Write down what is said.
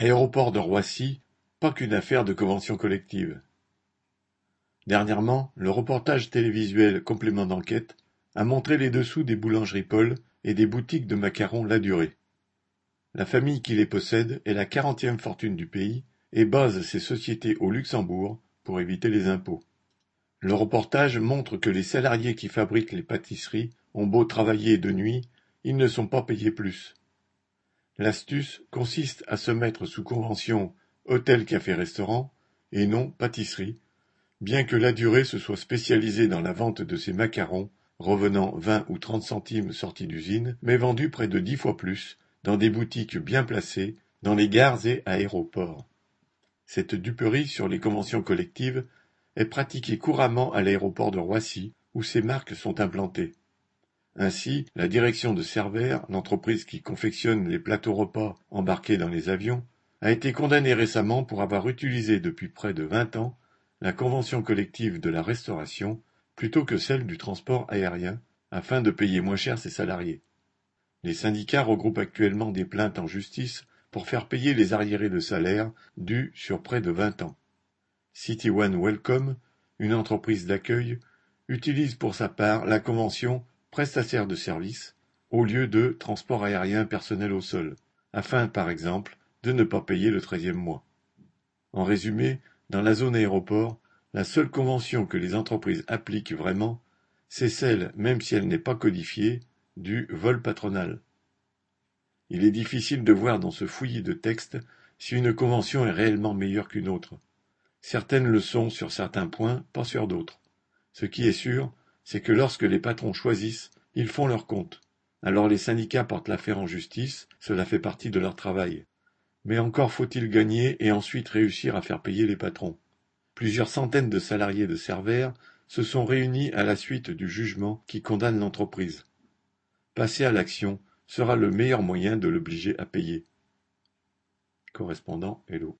Aéroport de Roissy, pas qu'une affaire de convention collective. Dernièrement, le reportage télévisuel Complément d'enquête a montré les dessous des boulangeries Paul et des boutiques de macarons La Durée. La famille qui les possède est la quarantième fortune du pays et base ses sociétés au Luxembourg pour éviter les impôts. Le reportage montre que les salariés qui fabriquent les pâtisseries ont beau travailler de nuit, ils ne sont pas payés plus. L'astuce consiste à se mettre sous convention hôtel-café-restaurant et non pâtisserie, bien que la durée se soit spécialisée dans la vente de ces macarons, revenant vingt ou trente centimes sortis d'usine, mais vendus près de dix fois plus, dans des boutiques bien placées, dans les gares et aéroports. Cette duperie sur les conventions collectives est pratiquée couramment à l'aéroport de Roissy, où ces marques sont implantées. Ainsi, la direction de Cervère, l'entreprise qui confectionne les plateaux repas embarqués dans les avions, a été condamnée récemment pour avoir utilisé depuis près de vingt ans la convention collective de la restauration plutôt que celle du transport aérien, afin de payer moins cher ses salariés. Les syndicats regroupent actuellement des plaintes en justice pour faire payer les arriérés de salaire dus sur près de vingt ans. City One Welcome, une entreprise d'accueil, utilise pour sa part la convention prestataire de services au lieu de transport aérien personnel au sol, afin, par exemple, de ne pas payer le treizième mois. En résumé, dans la zone aéroport, la seule convention que les entreprises appliquent vraiment, c'est celle, même si elle n'est pas codifiée, du vol patronal. Il est difficile de voir dans ce fouillis de textes si une convention est réellement meilleure qu'une autre. Certaines le sont sur certains points, pas sur d'autres. Ce qui est sûr, c'est que lorsque les patrons choisissent, ils font leur compte. Alors les syndicats portent l'affaire en justice, cela fait partie de leur travail. Mais encore faut-il gagner et ensuite réussir à faire payer les patrons. Plusieurs centaines de salariés de Cervère se sont réunis à la suite du jugement qui condamne l'entreprise. Passer à l'action sera le meilleur moyen de l'obliger à payer. Correspondant Hello.